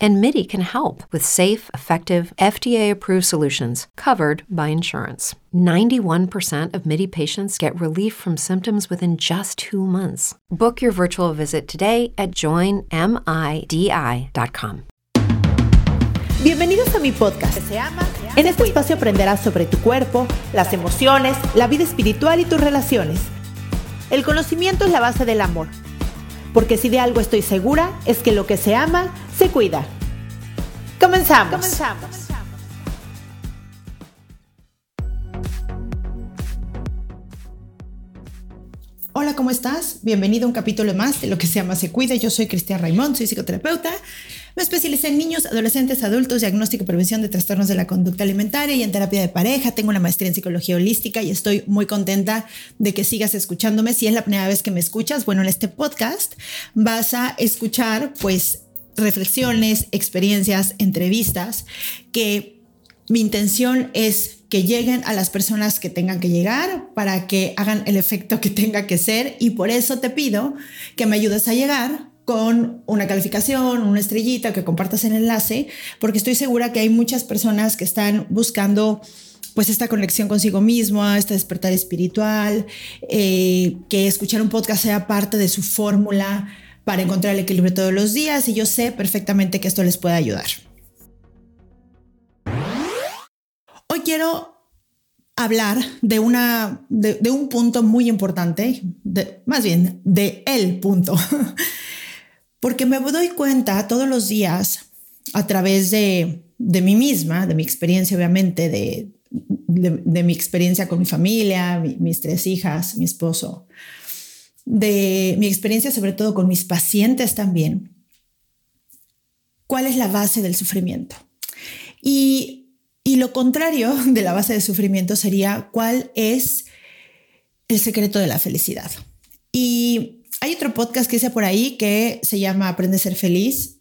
And MIDI can help with safe, effective, FDA approved solutions covered by insurance. 91% of MIDI patients get relief from symptoms within just two months. Book your virtual visit today at joinmidi.com. Bienvenidos a mi podcast. En este espacio aprenderás sobre tu cuerpo, las emociones, la vida espiritual y tus relaciones. El conocimiento es la base del amor. Porque si de algo estoy segura es que lo que se ama se cuida. Comenzamos. Comenzamos. Hola, ¿cómo estás? Bienvenido a un capítulo más de Lo que se llama Se Cuida. Yo soy Cristian Raimond, soy psicoterapeuta. Me especialicé en niños, adolescentes, adultos, diagnóstico y prevención de trastornos de la conducta alimentaria y en terapia de pareja. Tengo una maestría en psicología holística y estoy muy contenta de que sigas escuchándome. Si es la primera vez que me escuchas, bueno, en este podcast vas a escuchar pues reflexiones, experiencias, entrevistas que mi intención es que lleguen a las personas que tengan que llegar para que hagan el efecto que tenga que ser y por eso te pido que me ayudes a llegar con una calificación, una estrellita, que compartas el enlace, porque estoy segura que hay muchas personas que están buscando pues esta conexión consigo mismo, este despertar espiritual, eh, que escuchar un podcast sea parte de su fórmula para encontrar el equilibrio todos los días y yo sé perfectamente que esto les puede ayudar. Hoy quiero hablar de, una, de, un punto muy importante, más bien de el punto, porque me doy cuenta todos los días a través de, de mí misma, de mi experiencia obviamente, de, de, mi experiencia con mi familia, mis tres hijas, mi esposo, de mi experiencia sobre todo con mis pacientes también, cuál es la base del sufrimiento. Y, y lo contrario de la base del sufrimiento sería cuál es el secreto de la felicidad. Y hay otro podcast que hice por ahí que se llama Aprende a ser feliz.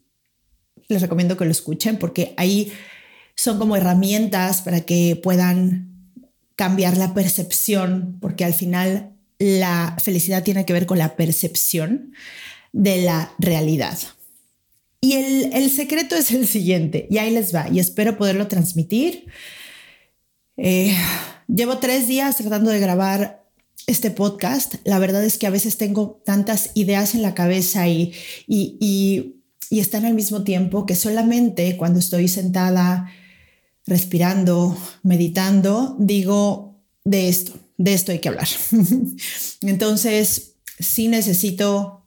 Les recomiendo que lo escuchen porque ahí son como herramientas para que puedan cambiar la percepción, porque al final la felicidad tiene que ver con la percepción de la realidad. Y el, secreto es el siguiente, y ahí les va, y espero poderlo transmitir. Eh, llevo tres días tratando de grabar este podcast. La verdad es que a veces tengo tantas ideas en la cabeza y, y, y, y están al mismo tiempo que solamente cuando estoy sentada, respirando, meditando, digo de esto de esto hay que hablar. Entonces, sí necesito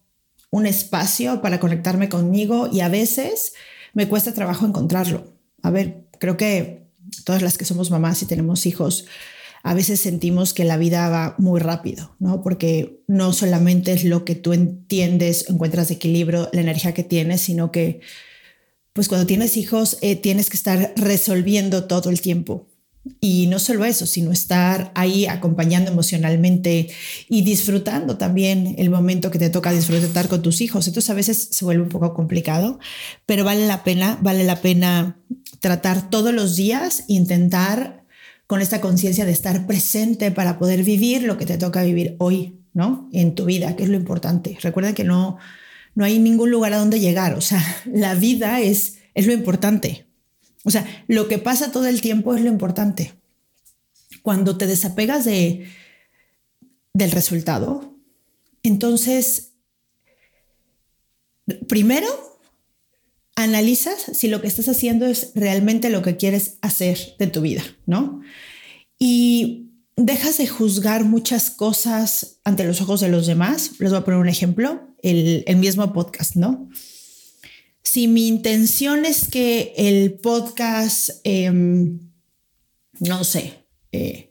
un espacio para conectarme conmigo y a veces me cuesta trabajo encontrarlo. A ver, creo que todas las que somos mamás y tenemos hijos, a veces sentimos que la vida va muy rápido, ¿no? Porque no solamente es lo que tú entiendes, encuentras equilibrio, la energía que tienes, sino que, pues cuando tienes hijos, eh, tienes que estar resolviendo todo el tiempo. Y no solo eso, sino estar ahí acompañando emocionalmente y disfrutando también el momento que te toca disfrutar con tus hijos. Entonces a veces se vuelve un poco complicado, pero vale la pena, vale la pena tratar todos los días, intentar con esta conciencia de estar presente para poder vivir lo que te toca vivir hoy, ¿no? En tu vida, que es lo importante. Recuerda que no, no hay ningún lugar a donde llegar, o sea, la vida es, es lo importante, o sea, lo que pasa todo el tiempo es lo importante. Cuando te desapegas de, del resultado, entonces, primero, analizas si lo que estás haciendo es realmente lo que quieres hacer de tu vida, ¿no? Y dejas de juzgar muchas cosas ante los ojos de los demás. Les voy a poner un ejemplo, el, mismo podcast, ¿no? si mi intención es que el podcast, em, no sé, eh,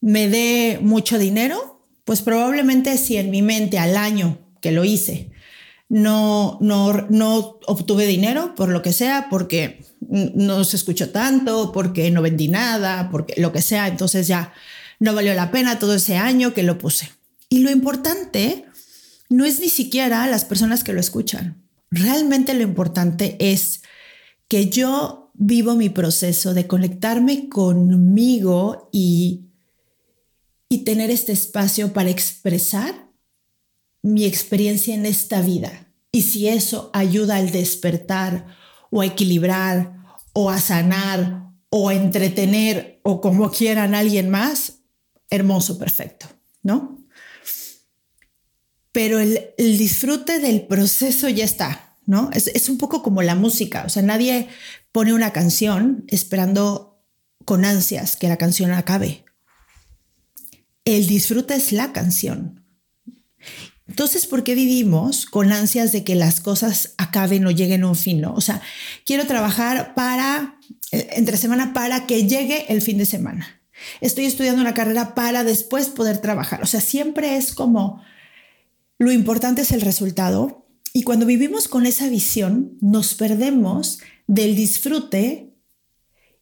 me dé mucho dinero, pues probablemente si en mi mente al año que lo hice no, no, no obtuve dinero por lo que sea, porque no se escuchó tanto, porque no vendí nada, porque lo que sea, entonces ya no valió la pena todo ese año que lo puse. Y lo importante no es ni siquiera las personas que lo escuchan realmente lo importante es que yo vivo mi proceso de conectarme conmigo y, y tener este espacio para expresar mi experiencia en esta vida. Y si eso ayuda al despertar o a equilibrar o a sanar o a entretener o como quieran a alguien más, hermoso, perfecto, ¿no? Pero el, disfrute del proceso ya está, ¿no? Es, es un poco como la música, o sea, nadie pone una canción esperando con ansias que la canción acabe. El disfrute es la canción. Entonces, ¿por qué vivimos con ansias de que las cosas acaben o lleguen a un fin? ¿no? O sea, quiero trabajar para, eh, entre semana, para que llegue el fin de semana. Estoy estudiando una carrera para después poder trabajar. O sea, siempre es como, lo importante es el resultado. Y cuando vivimos con esa visión, nos perdemos del disfrute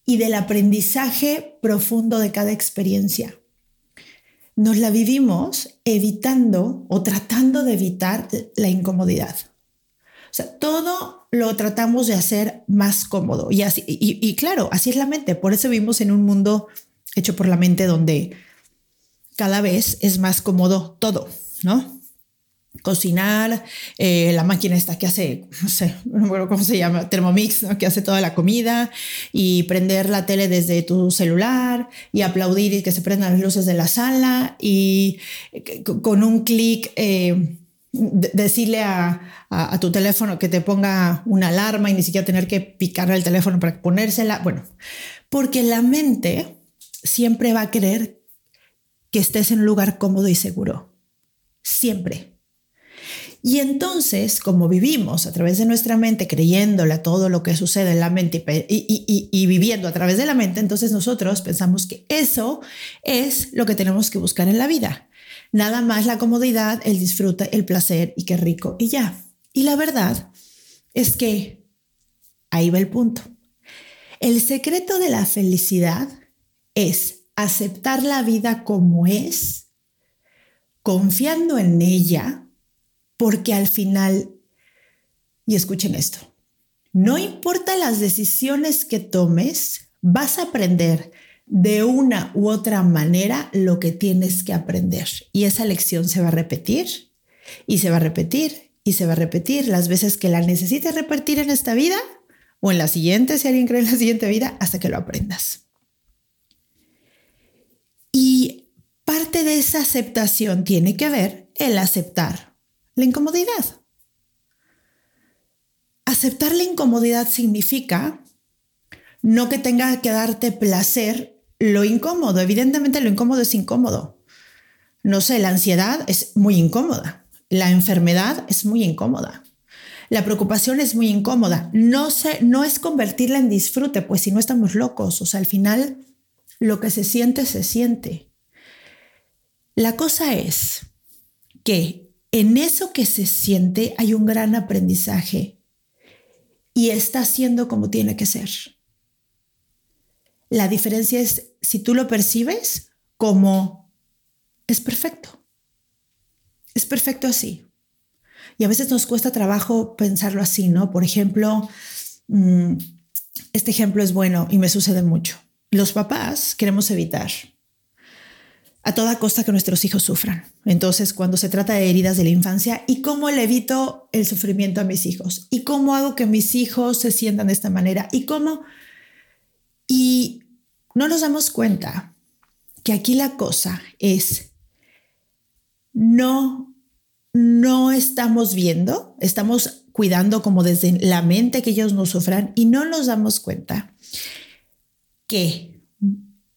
y del aprendizaje profundo de cada experiencia nos la vivimos evitando o tratando de evitar la incomodidad. O sea, todo lo tratamos de hacer más cómodo. Y, así, y, claro, así es la mente. Por eso vivimos en un mundo hecho por la mente donde cada vez es más cómodo todo, ¿no? Cocinar, eh, la máquina esta que hace, no sé, no cómo se llama, Thermomix, que hace toda la comida, y prender la tele desde tu celular, y aplaudir y que se prendan las luces de la sala, y eh, con un clic eh, decirle a, a, tu teléfono que te ponga una alarma y ni siquiera tener que picarle el teléfono para ponérsela. Bueno, porque la mente siempre va a querer que estés en un lugar cómodo y seguro. Siempre. Y entonces, como vivimos a través de nuestra mente, creyéndole a todo lo que sucede en la mente y, viviendo a través de la mente, entonces nosotros pensamos que eso es lo que tenemos que buscar en la vida. Nada más la comodidad, el disfrute, el placer y qué rico y ya. Y la verdad es que ahí va el punto. El secreto de la felicidad es aceptar la vida como es, confiando en ella porque al final, y escuchen esto, no importa las decisiones que tomes, vas a aprender de una u otra manera lo que tienes que aprender. Y esa lección se va a repetir y se va a repetir y se va a repetir las veces que la necesites repetir en esta vida o en la siguiente, si alguien cree en la siguiente vida, hasta que lo aprendas. Y parte de esa aceptación tiene que ver el aceptar la incomodidad. Aceptar la incomodidad significa no que tenga que darte placer lo incómodo. Evidentemente lo incómodo es incómodo. No sé, la ansiedad es muy incómoda. La enfermedad es muy incómoda. La preocupación es muy incómoda. No, sé, no es convertirla en disfrute, pues si no estamos locos. O sea, al final lo que se siente, se siente. La cosa es que en eso que se siente hay un gran aprendizaje y está siendo como tiene que ser. La diferencia es si tú lo percibes como es perfecto. Es perfecto así. Y a veces nos cuesta trabajo pensarlo así, ¿no? Por ejemplo, mm, este ejemplo es bueno y me sucede mucho. Los papás queremos evitar a toda costa que nuestros hijos sufran. Entonces, cuando se trata de heridas de la infancia, ¿y cómo le evito el sufrimiento a mis hijos? ¿Y cómo hago que mis hijos se sientan de esta manera? ¿Y cómo? Y no nos damos cuenta que aquí la cosa es, no, no estamos viendo, estamos cuidando como desde la mente que ellos no sufran y no nos damos cuenta que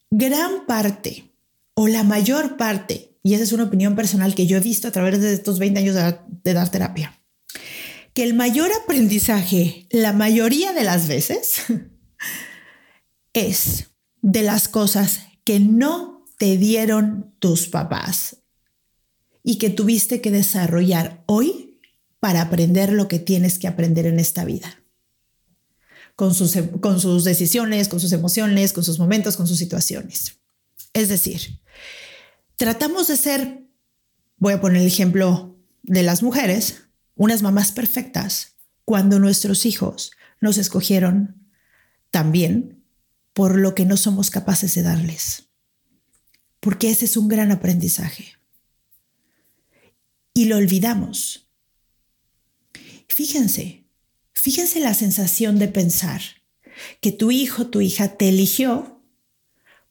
gran parte o la mayor parte, y esa es una opinión personal que yo he visto a través de estos 20 años de, dar terapia, que el mayor aprendizaje, la mayoría de las veces, es de las cosas que no te dieron tus papás y que tuviste que desarrollar hoy para aprender lo que tienes que aprender en esta vida. Con sus, con sus decisiones, con sus emociones, con sus momentos, con sus situaciones. Es decir, tratamos de ser, voy a poner el ejemplo de las mujeres, unas mamás perfectas, cuando nuestros hijos nos escogieron también por lo que no somos capaces de darles. Porque ese es un gran aprendizaje. Y lo olvidamos. Fíjense, fíjense la sensación de pensar que tu hijo, tu hija te eligió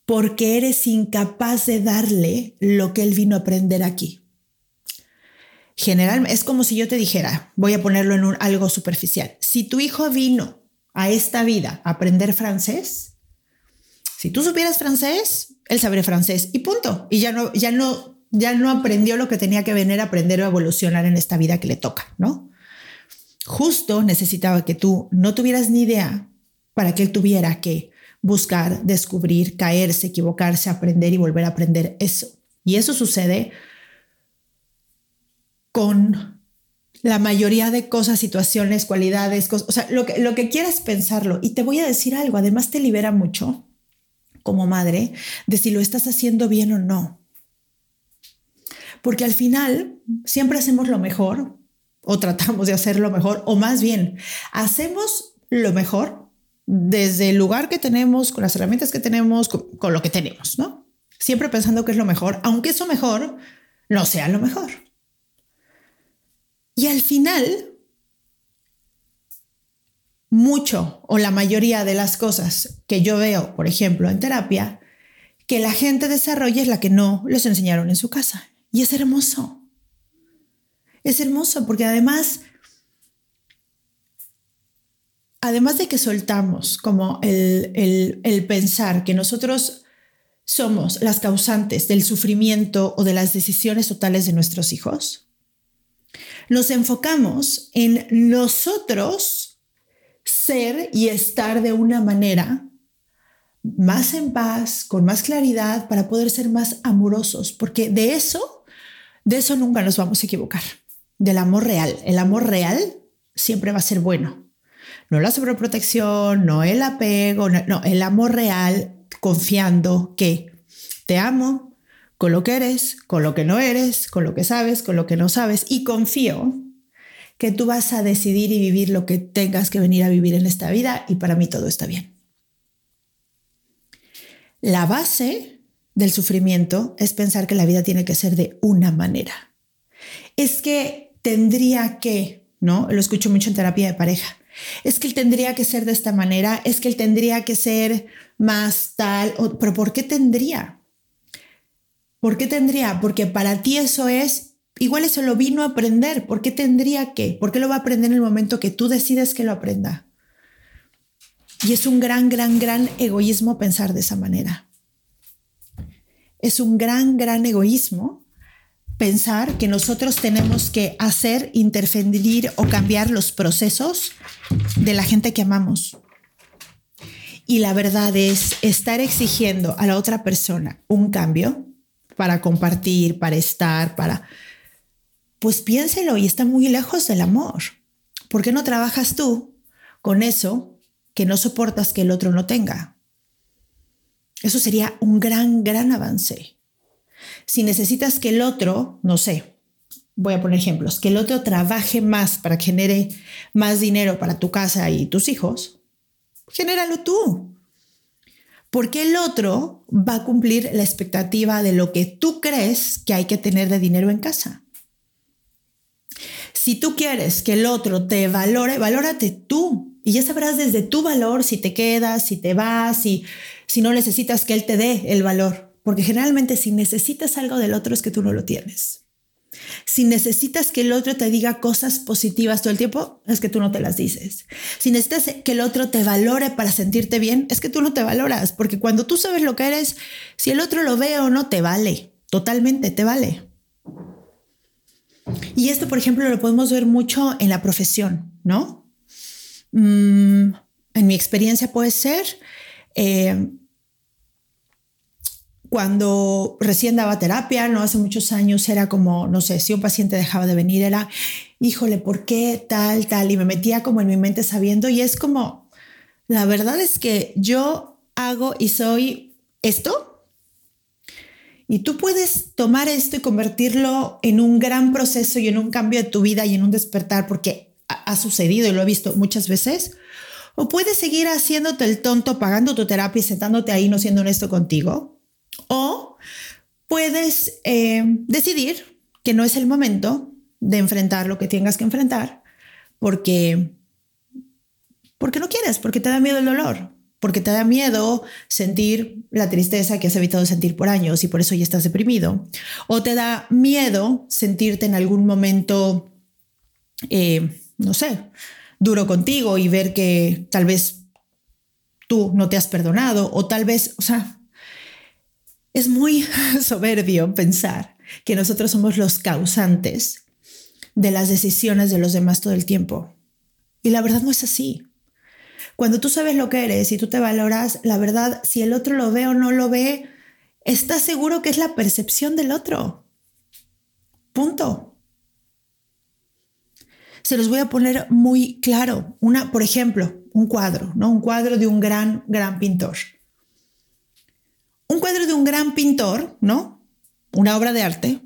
porque eres incapaz de darle lo que él vino a aprender aquí. General, es como si yo te dijera, voy a ponerlo en un, algo superficial. Si tu hijo vino a esta vida a aprender francés, si tú supieras francés, él sabría francés y punto. Y ya no, ya no, ya no aprendió lo que tenía que venir a aprender o evolucionar en esta vida que le toca, ¿no? Justo necesitaba que tú no tuvieras ni idea para que él tuviera que buscar, descubrir, caerse, equivocarse, aprender y volver a aprender eso. Y eso sucede con la mayoría de cosas, situaciones, cualidades, cosas, o sea, lo que, lo que quieras pensarlo. Y te voy a decir algo, además te libera mucho como madre de si lo estás haciendo bien o no. Porque al final siempre hacemos lo mejor o tratamos de hacer lo mejor, o más bien, hacemos lo mejor desde el lugar que tenemos, con las herramientas que tenemos, con, lo que tenemos, ¿no? Siempre pensando que es lo mejor, aunque eso mejor no sea lo mejor. Y al final, mucho o la mayoría de las cosas que yo veo, por ejemplo, en terapia, que la gente desarrolla es la que no les enseñaron en su casa. Y es hermoso. Es hermoso porque además, además de que soltamos como el, el pensar que nosotros somos las causantes del sufrimiento o de las decisiones totales de nuestros hijos, nos enfocamos en nosotros ser y estar de una manera más en paz, con más claridad, para poder ser más amorosos, porque de eso, de eso nunca nos vamos a equivocar, del amor real. El amor real siempre va a ser bueno. No la sobreprotección, no el apego, no, el amor real, confiando que te amo, con lo que eres, con lo que no eres, con lo que sabes, con lo que no sabes. Y confío que tú vas a decidir y vivir lo que tengas que venir a vivir en esta vida y para mí todo está bien. La base del sufrimiento es pensar que la vida tiene que ser de una manera. Es que tendría que, ¿no? Lo escucho mucho en terapia de pareja. Es que él tendría que ser de esta manera, es que él tendría que ser más tal, pero ¿por qué tendría? ¿Por qué tendría? Porque para ti eso es, igual eso lo vino a aprender. ¿Por qué tendría que? ¿Por qué lo va a aprender en el momento que tú decides que lo aprenda? Y es un gran, gran, gran egoísmo pensar de esa manera. Es un gran, gran egoísmo pensar que nosotros tenemos que hacer, interferir o cambiar los procesos de la gente que amamos. Y la verdad es estar exigiendo a la otra persona un cambio para compartir, para estar, para... Pues piénselo y está muy lejos del amor. ¿Por qué no trabajas tú con eso que no soportas que el otro no tenga? Eso sería un gran, gran avance. Si necesitas que el otro, no sé, voy a poner ejemplos, que el otro trabaje más para que genere más dinero para tu casa y tus hijos, genéralo tú porque el otro va a cumplir la expectativa de lo que tú crees que hay que tener de dinero en casa. Si tú quieres que el otro te valore, valórate tú. Y ya sabrás desde tu valor si te quedas, si te vas, si, si no necesitas que él te dé el valor. Porque generalmente si necesitas algo del otro es que tú no lo tienes. Si necesitas que el otro te diga cosas positivas todo el tiempo, es que tú no te las dices. Si necesitas que el otro te valore para sentirte bien, es que tú no te valoras, porque cuando tú sabes lo que eres, si el otro lo ve o no, te vale, totalmente te vale. Y esto, por ejemplo, lo podemos ver mucho en la profesión, ¿no? Mm, en mi experiencia puede ser... Eh, cuando recién daba terapia, no hace muchos años, era como, no sé, si un paciente dejaba de venir, era, híjole, ¿por qué tal, tal? Y me metía como en mi mente sabiendo, y es como, la verdad es que yo hago y soy esto, y tú puedes tomar esto y convertirlo en un gran proceso y en un cambio de tu vida y en un despertar, porque ha, sucedido y lo he visto muchas veces, O puedes seguir haciéndote el tonto, pagando tu terapia y sentándote ahí no siendo honesto contigo. Puedes eh, decidir que no es el momento de enfrentar lo que tengas que enfrentar porque, porque no quieres, porque te da miedo el dolor, porque te da miedo sentir la tristeza que has evitado sentir por años y por eso ya estás deprimido. O te da miedo sentirte en algún momento, eh, no sé, duro contigo y ver que tal vez tú no te has perdonado o tal vez, o sea, es muy soberbio pensar que nosotros somos los causantes de las decisiones de los demás todo el tiempo. Y la verdad no es así. Cuando tú sabes lo que eres y tú te valoras, la verdad, si el otro lo ve o no lo ve, estás seguro que es la percepción del otro. Punto. Se los voy a poner muy claro. Una, por ejemplo, un cuadro, ¿no? Un cuadro de un gran, gran pintor. Un cuadro de un gran pintor, ¿no? Una obra de arte,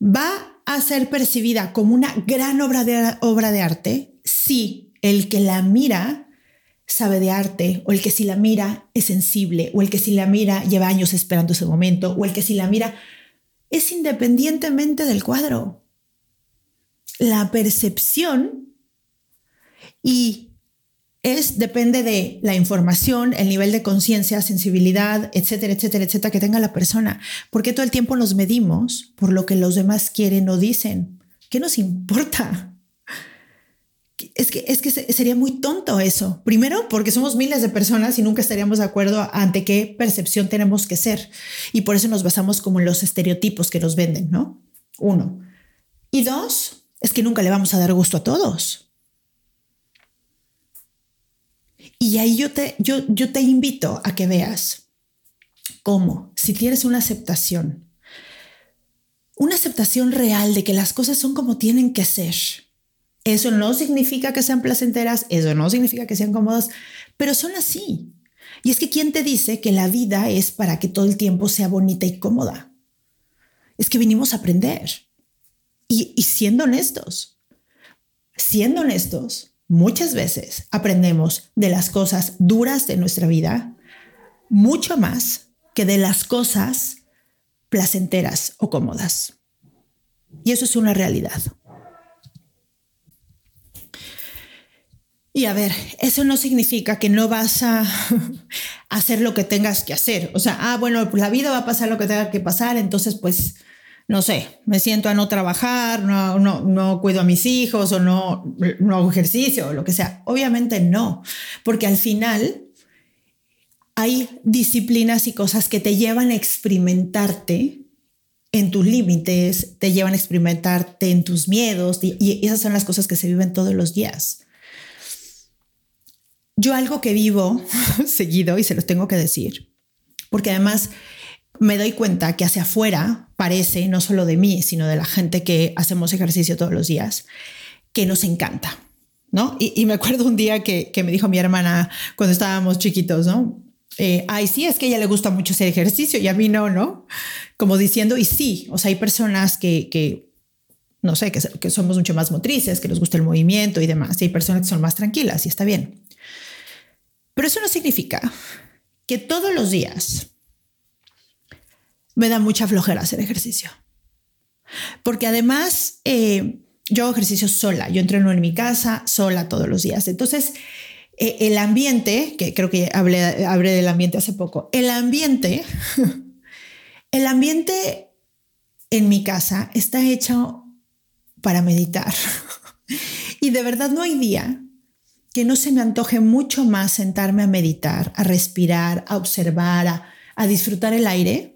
va a ser percibida como una gran obra de, arte si el que la mira sabe de arte, o el que si la mira es sensible, o el que si la mira lleva años esperando ese momento, o el que si la mira es independientemente del cuadro. La percepción y es depende de la información, el nivel de conciencia, sensibilidad, etcétera, etcétera, etcétera que tenga la persona, porque todo el tiempo nos medimos por lo que los demás quieren o dicen. ¿Qué nos importa? es que, es que sería muy tonto eso. Primero, porque somos miles de personas y nunca estaríamos de acuerdo ante qué percepción tenemos que ser. Y por eso nos basamos como en los estereotipos que nos venden, ¿no? Uno. Y dos, es que nunca le vamos a dar gusto a todos. Y ahí yo te, yo, yo te invito a que veas cómo, si tienes una aceptación, una aceptación real de que las cosas son como tienen que ser, eso no significa que sean placenteras, eso no significa que sean cómodas, pero son así. Y es que ¿quién te dice que la vida es para que todo el tiempo sea bonita y cómoda? Es que vinimos a aprender. Y, y siendo honestos, siendo honestos, muchas veces aprendemos de las cosas duras de nuestra vida mucho más que de las cosas placenteras o cómodas. Y eso es una realidad. Y a ver, eso no significa que no vas a hacer lo que tengas que hacer. O sea, ah, bueno, la vida va a pasar lo que tenga que pasar, entonces pues, no sé, me siento a no trabajar, no, no, cuido a mis hijos o no, no hago ejercicio o lo que sea. Obviamente no, porque al final hay disciplinas y cosas que te llevan a experimentarte en tus límites, te llevan a experimentarte en tus miedos y esas son las cosas que se viven todos los días. Yo algo que vivo seguido y se los tengo que decir, porque además me doy cuenta que hacia afuera parece, no solo de mí, sino de la gente que hacemos ejercicio todos los días, que nos encanta, ¿no? Y, me acuerdo un día que, me dijo mi hermana cuando estábamos chiquitos, ¿no? Eh, ay, sí, es que a ella le gusta mucho hacer ejercicio y a mí no, ¿no? Como diciendo, y sí, o sea, hay personas que, que no sé, que, que somos mucho más motrices, que nos gusta el movimiento y demás, y hay personas que son más tranquilas y está bien. Pero eso no significa que todos los días me da mucha flojera hacer ejercicio. Porque además eh, yo hago ejercicio sola, yo entreno en mi casa sola todos los días. Entonces, eh, el ambiente, que creo que hablé, del ambiente hace poco, el ambiente, el ambiente en mi casa está hecho para meditar. y de verdad no hay día que no se me antoje mucho más sentarme a meditar, a respirar, a observar, a, disfrutar el aire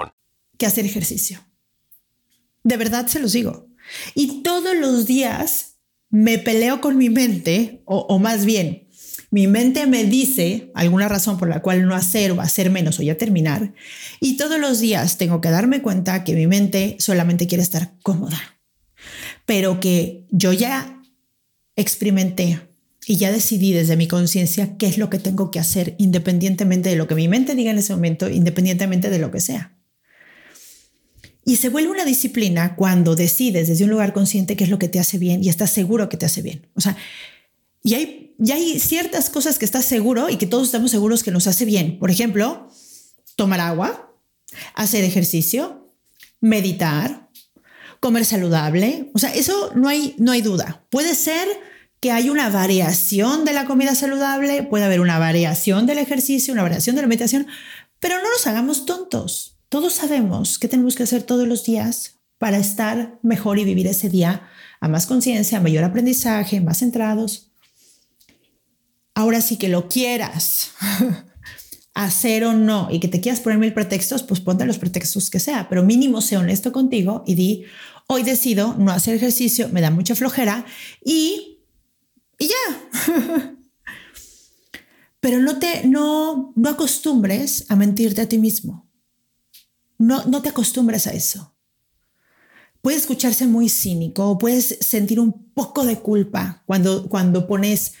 que hacer ejercicio. De verdad se los digo. Y todos los días me peleo con mi mente, o, más bien, mi mente me dice alguna razón por la cual no hacer o hacer menos o ya terminar. Y todos los días tengo que darme cuenta que mi mente solamente quiere estar cómoda. Pero que yo ya experimenté y ya decidí desde mi conciencia qué es lo que tengo que hacer independientemente de lo que mi mente diga en ese momento, independientemente de lo que sea. Y se vuelve una disciplina cuando decides desde un lugar consciente qué es lo que te hace bien y estás seguro que te hace bien. O sea, y hay, y hay ciertas cosas que estás seguro y que todos estamos seguros que nos hace bien. Por ejemplo, tomar agua, hacer ejercicio, meditar, comer saludable. O sea, eso no hay, no hay duda. Puede ser que hay una variación de la comida saludable, puede haber una variación del ejercicio, una variación de la meditación, pero no nos hagamos tontos. Todos sabemos qué tenemos que hacer todos los días para estar mejor y vivir ese día a más conciencia, a mayor aprendizaje, más centrados. Ahora sí que lo quieras hacer o no y que te quieras poner mil pretextos, pues ponte los pretextos que sea, pero mínimo sé honesto contigo y di, hoy decido no hacer ejercicio, me da mucha flojera y, y ya. pero no te, no, no acostumbres a mentirte a ti mismo. No, te acostumbras a eso. Puede escucharse muy cínico, puedes sentir un poco de culpa cuando, cuando pones,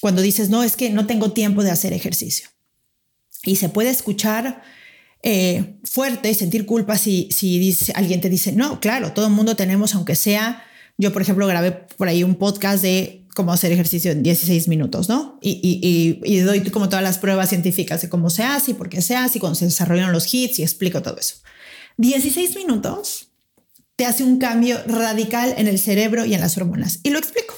cuando dices, no, es que no tengo tiempo de hacer ejercicio. Y se puede escuchar eh, fuerte y sentir culpa si, si dice, alguien te dice, no, claro, todo el mundo tenemos, aunque sea, yo por ejemplo grabé por ahí un podcast de cómo hacer ejercicio en 16 minutos, ¿no? Y, y, doy como todas las pruebas científicas de cómo se hace y por qué se hace y cuando se desarrollan los hits y explico todo eso. 16 minutos te hace un cambio radical en el cerebro y en las hormonas. Y lo explico.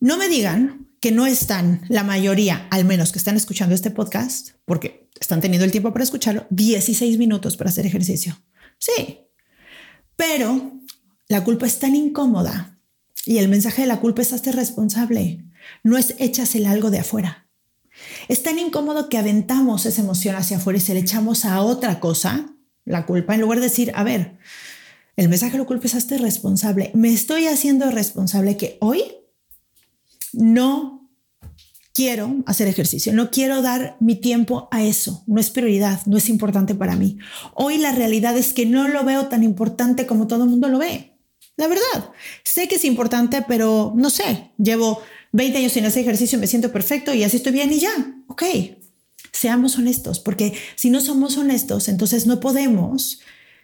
No me digan que no están la mayoría, al menos que están escuchando este podcast, porque están teniendo el tiempo para escucharlo, 16 minutos para hacer ejercicio. Sí, pero la culpa es tan incómoda y el mensaje de la culpa es hazte responsable, no es échasele algo de afuera. Es tan incómodo que aventamos esa emoción hacia afuera y se le echamos a otra cosa, la culpa, en lugar de decir, a ver, el mensaje de la culpa es hazte responsable. Me estoy haciendo responsable que hoy no quiero hacer ejercicio, no quiero dar mi tiempo a eso, no es prioridad, no es importante para mí. Hoy la realidad es que no lo veo tan importante como todo el mundo lo ve. La verdad, sé que es importante, pero no sé, llevo 20 años sin hacer ejercicio, me siento perfecto y así estoy bien y ya. Ok, seamos honestos, porque si no somos honestos, entonces no podemos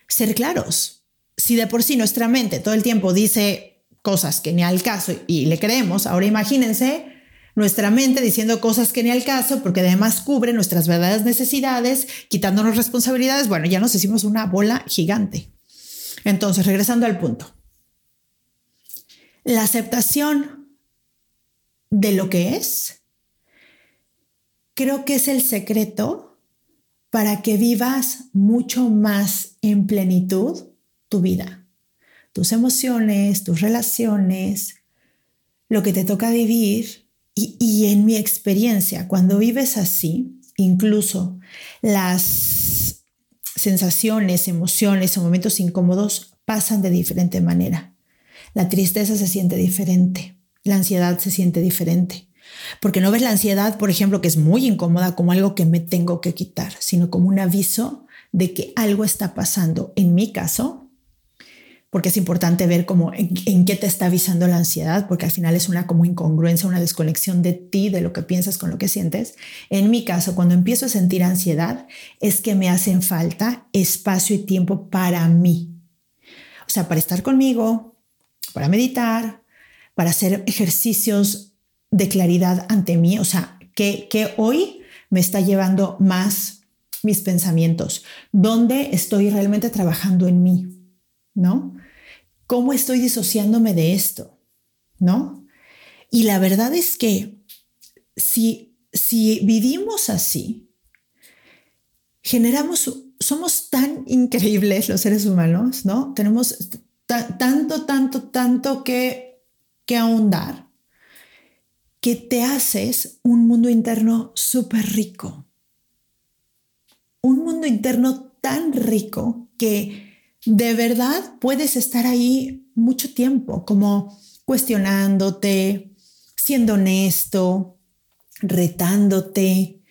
ser claros. Si de por sí nuestra mente todo el tiempo dice cosas que ni al caso y le creemos, ahora imagínense nuestra mente diciendo cosas que ni al caso, porque además cubre nuestras verdaderas necesidades, quitándonos responsabilidades, bueno, ya nos hicimos una bola gigante. Entonces, regresando al punto. La aceptación de lo que es, creo que es el secreto para que vivas mucho más en plenitud tu vida, tus emociones, tus relaciones, lo que te toca vivir. Y, en mi experiencia, cuando vives así, incluso las sensaciones, emociones o momentos incómodos pasan de diferente manera. La tristeza se siente diferente, la ansiedad se siente diferente. Porque no ves la ansiedad, por ejemplo, que es muy incómoda como algo que me tengo que quitar, sino como un aviso de que algo está pasando. En mi caso, porque es importante ver cómo en, qué te está avisando la ansiedad, porque al final es una como incongruencia, una desconexión de ti, de lo que piensas con lo que sientes. En mi caso, cuando empiezo a sentir ansiedad, es que me hacen falta espacio y tiempo para mí. O sea, para estar conmigo, para meditar, para hacer ejercicios de claridad ante mí, o sea, que, que hoy me está llevando más mis pensamientos? ¿Dónde estoy realmente trabajando en mí? ¿No? ¿Cómo estoy disociándome de esto? ¿No? Y la verdad es que si, si vivimos así, generamos, somos tan increíbles los seres humanos, ¿no? Tenemos tanto, tanto, tanto que, que ahondar, que te haces un mundo interno súper rico. Un mundo interno tan rico que de verdad puedes estar ahí mucho tiempo, como cuestionándote, siendo honesto, retándote,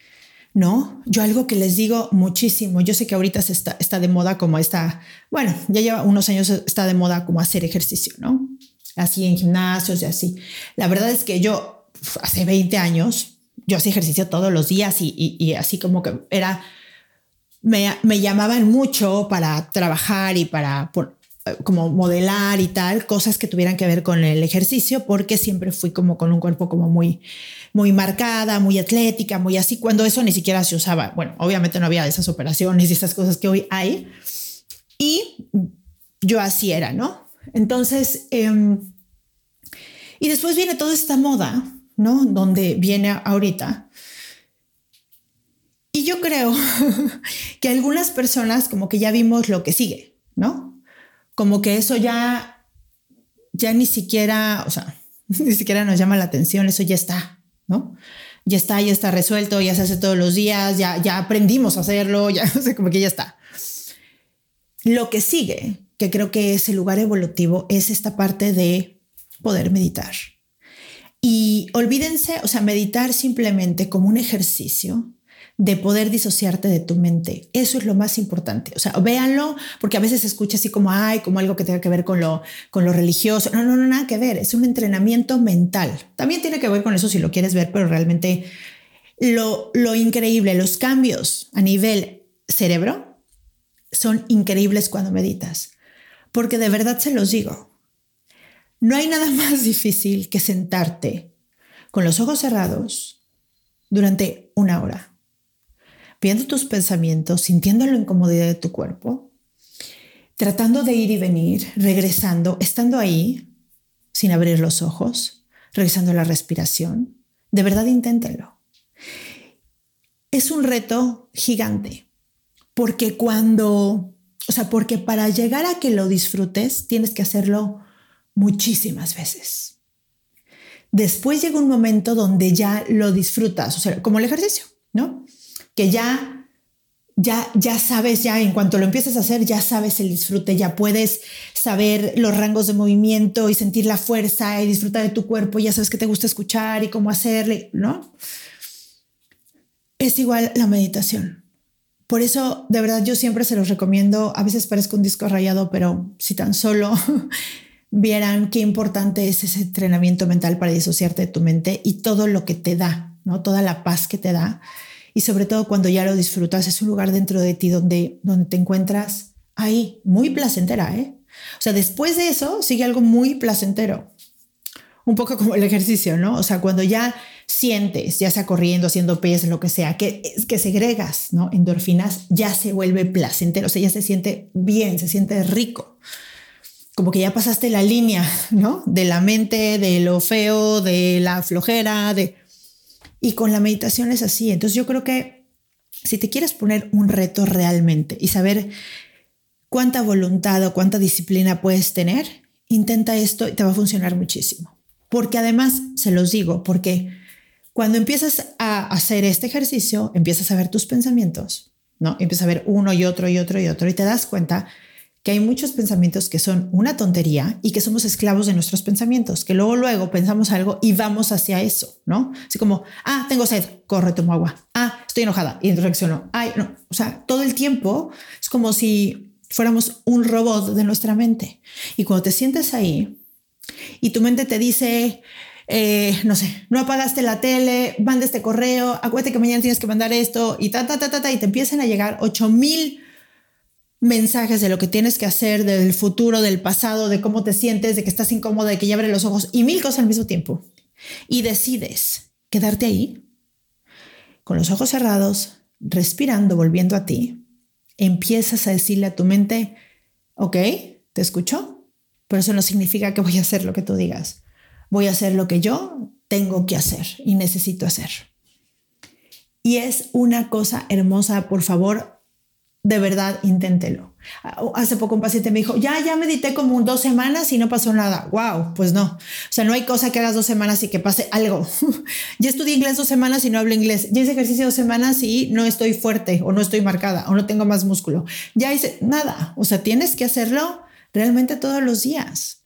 ¿no? Yo algo que les digo muchísimo, yo sé que ahorita se está, está de moda como esta, bueno, ya lleva unos años está de moda como hacer ejercicio, ¿no? Así en gimnasios y así. La verdad es que yo hace 20 años, yo hacía ejercicio todos los días y, así como que era, me, me, llamaban mucho para trabajar y para como modelar y tal, cosas que tuvieran que ver con el ejercicio, porque siempre fui como con un cuerpo como muy, muy marcada, muy atlética, muy así, cuando eso ni siquiera se usaba. Bueno, obviamente no había esas operaciones y esas cosas que hoy hay. Y yo así era, ¿no? Entonces, em, y después viene toda esta moda, ¿no? Donde viene ahorita. Y yo creo que algunas personas como que ya vimos lo que sigue, ¿no? Como que eso ya, ya ni siquiera, o sea, ni siquiera nos llama la atención, eso ya está, ¿no? Ya está, ya está resuelto, ya se hace todos los días, ya, ya aprendimos a hacerlo, ya, sé, como que ya está. Lo que sigue, que creo que es el lugar evolutivo, es esta parte de poder meditar. Y olvídense, o sea, meditar simplemente como un ejercicio de poder disociarte de tu mente. Eso es lo más importante. O sea, véanlo, porque a veces se escucha así como, ay, como algo que tenga que ver con lo, con lo religioso. No, no, no, nada que ver. Es un entrenamiento mental. También tiene que ver con eso si lo quieres ver, pero realmente lo, lo increíble, los cambios a nivel cerebro son increíbles cuando meditas. Porque de verdad se los digo, no hay nada más difícil que sentarte con los ojos cerrados durante una hora viendo tus pensamientos, sintiendo la incomodidad de tu cuerpo, tratando de ir y venir, regresando, estando ahí sin abrir los ojos, regresando a la respiración. De verdad, inténtenlo. Es un reto gigante, porque cuando, o sea, porque para llegar a que lo disfrutes, tienes que hacerlo muchísimas veces. Después llega un momento donde ya lo disfrutas, o sea, como el ejercicio, ¿no? Que ya, ya, ya sabes, ya en cuanto lo empiezas a hacer, ya sabes el disfrute, ya puedes saber los rangos de movimiento y sentir la fuerza y disfrutar de tu cuerpo, ya sabes qué te gusta escuchar y cómo hacerle, ¿no? Es igual la meditación. Por eso, de verdad, yo siempre se los recomiendo. A veces parezco un disco rayado, pero si tan solo vieran qué importante es ese entrenamiento mental para disociarte de tu mente y todo lo que te da, ¿no? Toda la paz que te da y sobre todo cuando ya lo disfrutas, es un lugar dentro de ti donde, donde te encuentras ahí, muy placentera, ¿eh? O sea, después de eso sigue algo muy placentero. Un poco como el ejercicio, ¿no? O sea, cuando ya sientes, ya sea corriendo, haciendo pies, lo que sea, que, que segregas, ¿no? Endorfinas, ya se vuelve placentero, o sea, ya se siente bien, se siente rico. Como que ya pasaste la línea, ¿no? De la mente, de lo feo, de la flojera, de y con la meditación es así. Entonces yo creo que si te quieres poner un reto realmente y saber cuánta voluntad o cuánta disciplina puedes tener, intenta esto y te va a funcionar muchísimo. Porque además, se los digo, porque cuando empiezas a hacer este ejercicio, empiezas a ver tus pensamientos, ¿no? Empiezas a ver uno y otro y otro y otro y te das cuenta que hay muchos pensamientos que son una tontería y que somos esclavos de nuestros pensamientos, que luego luego pensamos algo y vamos hacia eso, ¿no? Así como, ah, tengo sed, corre, tomo agua. Ah, estoy enojada y reacciono. Ay, no, o sea, todo el tiempo es como si fuéramos un robot de nuestra mente. Y cuando te sientes ahí y tu mente te dice, eh, no sé, no apagaste la tele, manda este correo, acuérdate que mañana tienes que mandar esto y ta, ta, ta, ta, ta, y te empiezan a llegar 8000 mil mensajes de lo que tienes que hacer, del futuro, del pasado, de cómo te sientes, de que estás incómoda, de que ya abre los ojos y mil cosas al mismo tiempo. Y decides quedarte ahí, con los ojos cerrados, respirando, volviendo a ti, empiezas a decirle a tu mente, ok, te escucho, pero eso no significa que voy a hacer lo que tú digas. Voy a hacer lo que yo tengo que hacer y necesito hacer. Y es una cosa hermosa, por favor, de verdad, inténtelo. Hace poco un paciente me dijo, ya, ya medité como dos semanas y no pasó nada. Wow, pues no. O sea, no hay cosa que hagas dos semanas y que pase algo. ya estudié inglés dos semanas y no hablo inglés. Ya hice ejercicio dos semanas y no estoy fuerte o no estoy marcada o no tengo más músculo. Ya hice nada. O sea, tienes que hacerlo realmente todos los días.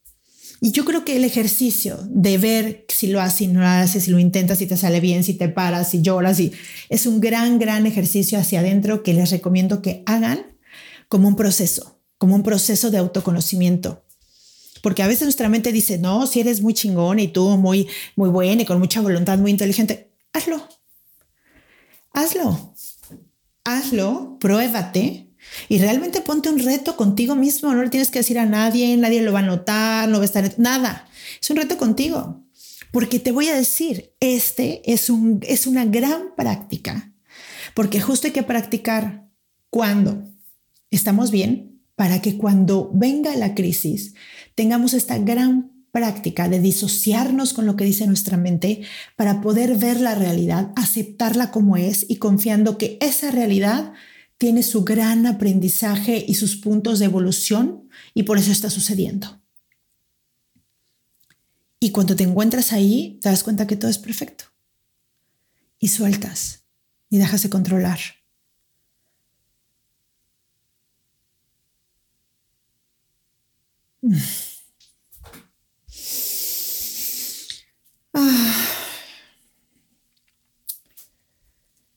Y yo creo que el ejercicio de ver si lo haces, si no lo haces, si lo intentas, si te sale bien, si te paras, si lloras, y es un gran, gran ejercicio hacia adentro que les recomiendo que hagan como un proceso, como un proceso de autoconocimiento. Porque a veces nuestra mente dice, no, si eres muy chingón y tú muy, muy buena y con mucha voluntad, muy inteligente, hazlo. Hazlo. Hazlo, pruébate y realmente ponte un reto contigo mismo, no le tienes que decir a nadie, nadie lo va a notar, no va a estar, nada. Es un reto contigo. Porque te voy a decir, este es, un, es una gran práctica, porque justo hay que practicar cuando estamos bien, para que cuando venga la crisis tengamos esta gran práctica de disociarnos con lo que dice nuestra mente para poder ver la realidad, aceptarla como es y confiando que esa realidad tiene su gran aprendizaje y sus puntos de evolución y por eso está sucediendo. Y cuando te encuentras ahí, te das cuenta que todo es perfecto. Y sueltas y dejas de controlar. Ah.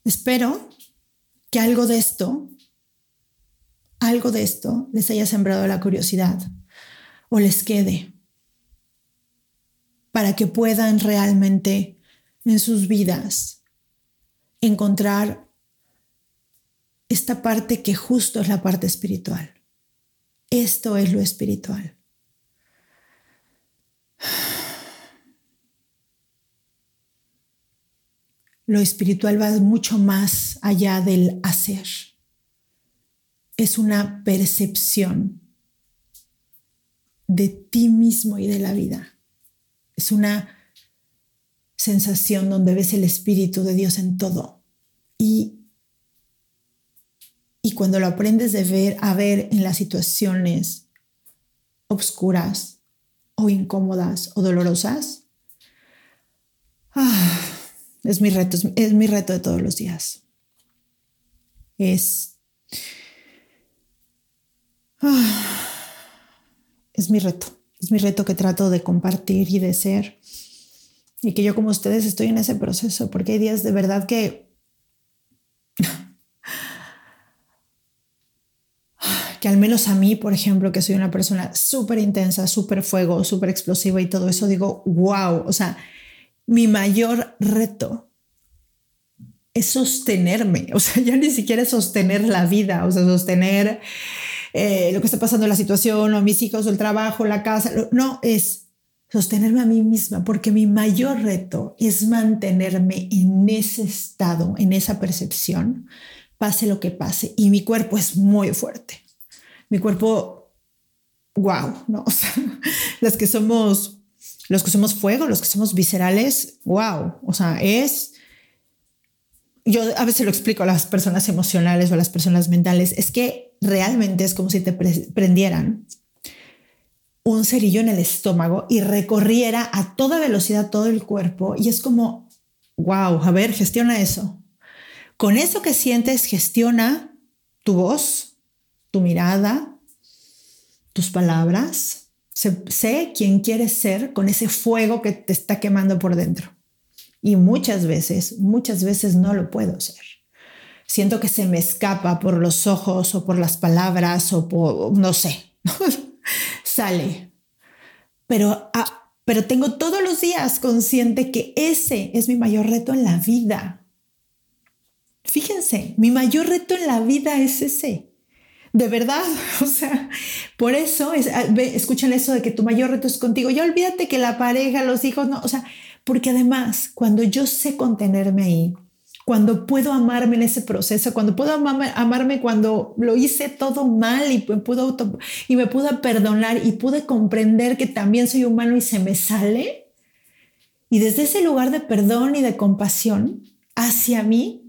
Espero que algo de esto, algo de esto les haya sembrado la curiosidad o les quede para que puedan realmente en sus vidas encontrar esta parte que justo es la parte espiritual. Esto es lo espiritual. Lo espiritual va mucho más allá del hacer. Es una percepción de ti mismo y de la vida. Es una sensación donde ves el Espíritu de Dios en todo. Y, y cuando lo aprendes de ver, a ver en las situaciones obscuras o incómodas o dolorosas, ah, es mi reto, es, mi reto de todos los días. Es, ah, es mi reto, es mi reto que trato de compartir y de ser. Y que yo como ustedes estoy en ese proceso, porque hay días de verdad que que al menos a mí, por ejemplo, que soy una persona súper intensa, súper fuego, súper explosiva y todo eso, digo, wow, o sea, mi mayor reto es sostenerme, o sea, ya ni siquiera sostener la vida, o sea, sostener eh, lo que está pasando en la situación, o mis hijos, o el trabajo, la casa, no, es sostenerme a mí misma, porque mi mayor reto es mantenerme en ese estado, en esa percepción, pase lo que pase, y mi cuerpo es muy fuerte. Mi cuerpo, wow, ¿no? O sea, las que somos los que somos fuego, los que somos viscerales, wow, o sea, es, yo a veces lo explico a las personas emocionales o a las personas mentales, es que realmente es como si te prendieran un cerillo en el estómago y recorriera a toda velocidad todo el cuerpo y es como, wow, a ver, gestiona eso. Con eso que sientes, gestiona tu voz, tu mirada, tus palabras, sé quién quieres ser con ese fuego que te está quemando por dentro. Y muchas veces, muchas veces no lo puedo ser. Siento que se me escapa por los ojos o por las palabras o por, no sé, sale. Pero, ah, pero tengo todos los días consciente que ese es mi mayor reto en la vida. Fíjense, mi mayor reto en la vida es ese de verdad, o sea, por eso es, ah, escuchan eso de que tu mayor reto es contigo. Ya olvídate que la pareja, los hijos, no, o sea, porque además, cuando yo sé contenerme ahí, cuando puedo amarme en ese proceso, cuando puedo amarme, amarme cuando lo hice todo mal y, puedo y me pude perdonar y pude comprender que también soy humano y se me sale. Y desde ese lugar de perdón y de compasión hacia mí,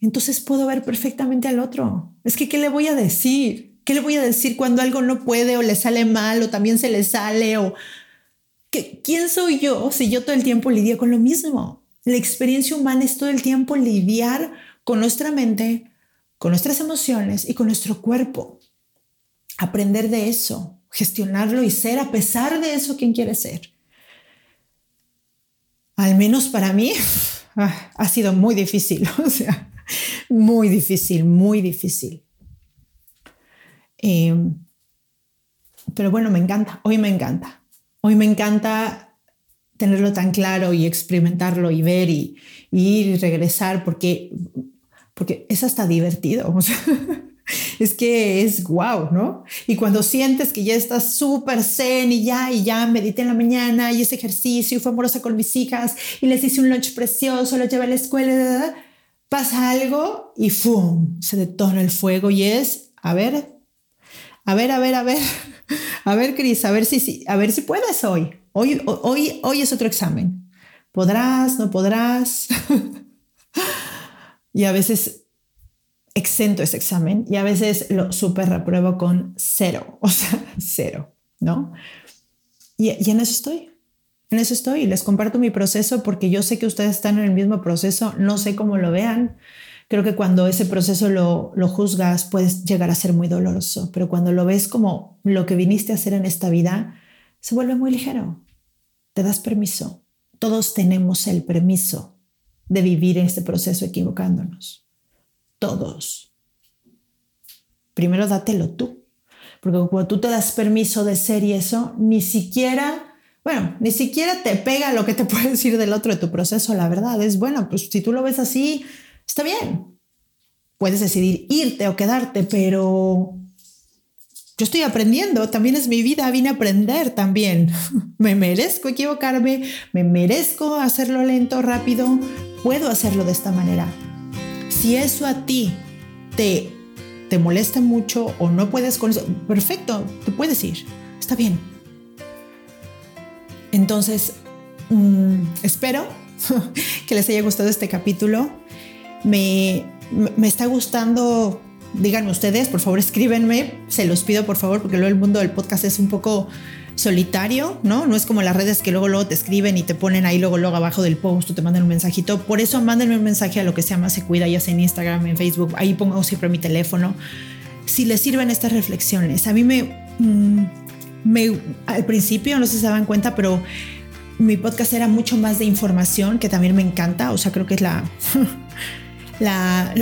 entonces puedo ver perfectamente al otro. Es que, ¿qué le voy a decir? ¿Qué le voy a decir cuando algo no puede o le sale mal o también se le sale o ¿quién soy yo si yo todo el tiempo lidio con lo mismo? La experiencia humana es todo el tiempo lidiar con nuestra mente, con nuestras emociones y con nuestro cuerpo. Aprender de eso, gestionarlo y ser a pesar de eso quien quiere ser. Al menos para mí ah, ha sido muy difícil, o sea, muy difícil, muy difícil. Em, pero bueno, me encanta, hoy me encanta. Hoy me encanta tenerlo tan claro y experimentarlo y ver y, ir y regresar porque, porque es hasta divertido. es que es guau, ¿no? Y cuando sientes que ya estás súper zen y ya, y ya medité en la mañana y ese ejercicio y fue amorosa con mis hijas y les hice un lunch precioso, lo llevé a la escuela, pasa algo y ¡fum! Se detona el fuego y es, a ver, a ver, a ver, a ver, a ver, Cris, a ver si, a ver si puedes hoy. Hoy, hoy, hoy es otro examen. ¿Podrás? ¿No podrás? y a veces exento ese examen y a veces lo súper repruebo con cero, o sea, cero, ¿no? Y, y en eso estoy. En eso estoy. Les comparto mi proceso porque yo sé que ustedes están en el mismo proceso. No sé cómo lo vean, Creo que cuando ese proceso lo, lo juzgas puedes llegar a ser muy doloroso, pero cuando lo ves como lo que viniste a hacer en esta vida, se vuelve muy ligero. Te das permiso. Todos tenemos el permiso de vivir este proceso equivocándonos. Todos. Primero dátelo tú. Porque cuando tú te das permiso de ser y eso, ni siquiera, bueno, ni siquiera te pega lo que te puede decir del otro de tu proceso. La verdad es, bueno, pues si tú lo ves así, está bien. Puedes decidir irte o quedarte, pero yo estoy aprendiendo, también es mi vida, vine a aprender también. me merezco equivocarme, me merezco hacerlo lento, rápido, puedo hacerlo de esta manera. Si eso a ti te, te molesta mucho o no puedes con eso, perfecto, te puedes ir, está bien. Entonces, mm, espero que les haya gustado este capítulo me, está gustando díganme ustedes, por favor escríbenme, se los pido por favor, porque luego el mundo del podcast es un poco solitario, ¿no? No es como las redes que luego, luego te escriben y te ponen ahí luego, luego abajo del post o te mandan un mensajito. Por eso mándenme un mensaje a lo que se llama Se Cuida, ya sea en Instagram, en Facebook, ahí pongo siempre mi teléfono. Si les sirven estas reflexiones, a mí me, mm, me al principio, no se daban cuenta, pero mi podcast era mucho más de información, que también me encanta, o sea, creo que es la...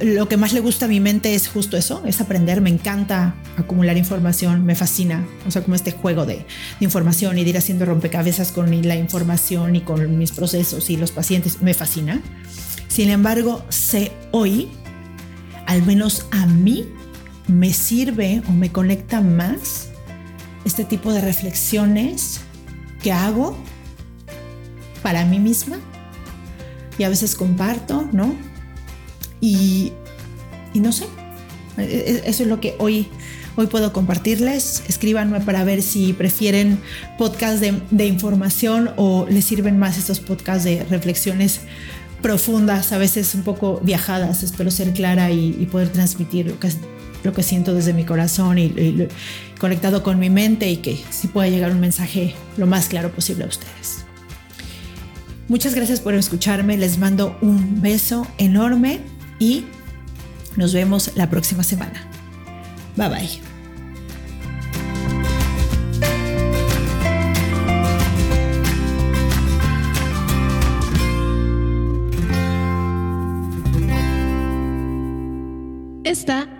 lo que más le gusta a mi mente es justo eso, es aprender. Me encanta acumular información, me fascina. O sea, como este juego de, información y de ir haciendo rompecabezas con la información y con mis procesos y los pacientes, me fascina. Sin embargo, sé hoy, al menos a mí, me sirve o me conecta más este tipo de reflexiones que hago para mí misma y a veces comparto, ¿no? Y, no sé, e, e, eso es lo que hoy, hoy puedo compartirles. Escríbanme para ver si prefieren podcasts de, información o les sirven más estos podcasts de reflexiones profundas, a veces un poco viajadas. Espero ser clara y, poder transmitir lo que siento desde mi corazón y, conectado con mi mente y que sí pueda llegar un mensaje lo más claro posible a ustedes. Muchas gracias por escucharme, les mando un beso enorme y nos vemos la próxima semana. Bye bye. Esta